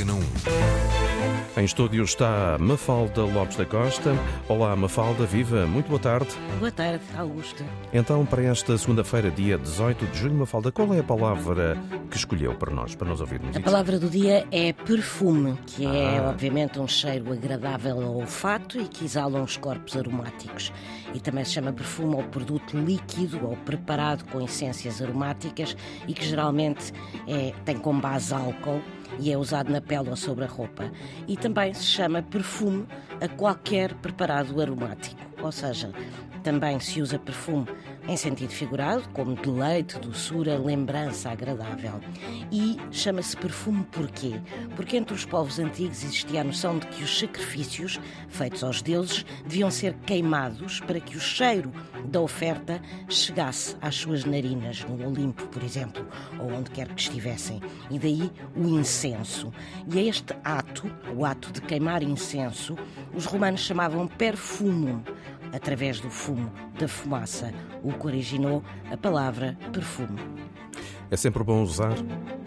Antena 1. Em estúdio está Mafalda Lopes da Costa. Olá, Mafalda, viva, muito boa tarde. Boa tarde, Augusto. Então, para esta segunda-feira, dia 18 de julho, Mafalda, qual é a palavra que escolheu para nós, para nós ouvirmos A palavra do dia é perfume, que é Ah. obviamente um cheiro agradável ao olfato e que exala uns corpos aromáticos. E também se chama perfume ao produto líquido ou preparado com essências aromáticas e que geralmente é- tem como base álcool e é usado na pele ou sobre a roupa. E também se chama perfume a qualquer preparado aromático, ou seja, também se usa perfume em sentido figurado, como deleite, doçura, lembrança agradável. E chama-se perfume porquê? Porque entre os povos antigos existia a noção de que os sacrifícios feitos aos deuses deviam ser queimados para que o cheiro da oferta chegasse às suas narinas, no Olimpo, por exemplo, ou onde quer que estivessem. E daí o incenso. E a este ato, o ato de queimar incenso, os romanos chamavam perfumum, através do fumo, da fumaça, o que originou a palavra perfume. É sempre bom usar?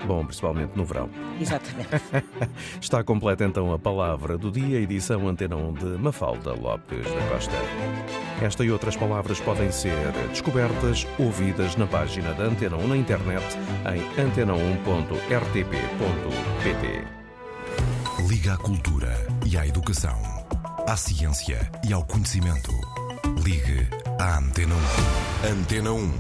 Bom, principalmente no verão. Exatamente. Está completa então a palavra do dia, edição Antena 1 de Mafalda Lopes da Costa. Esta e outras palavras podem ser descobertas, ouvidas na página da Antena 1 na internet em antena1.rtp.pt. Liga à cultura e à educação. À ciência e ao conhecimento. Ligue à Antena 1. Antena 1.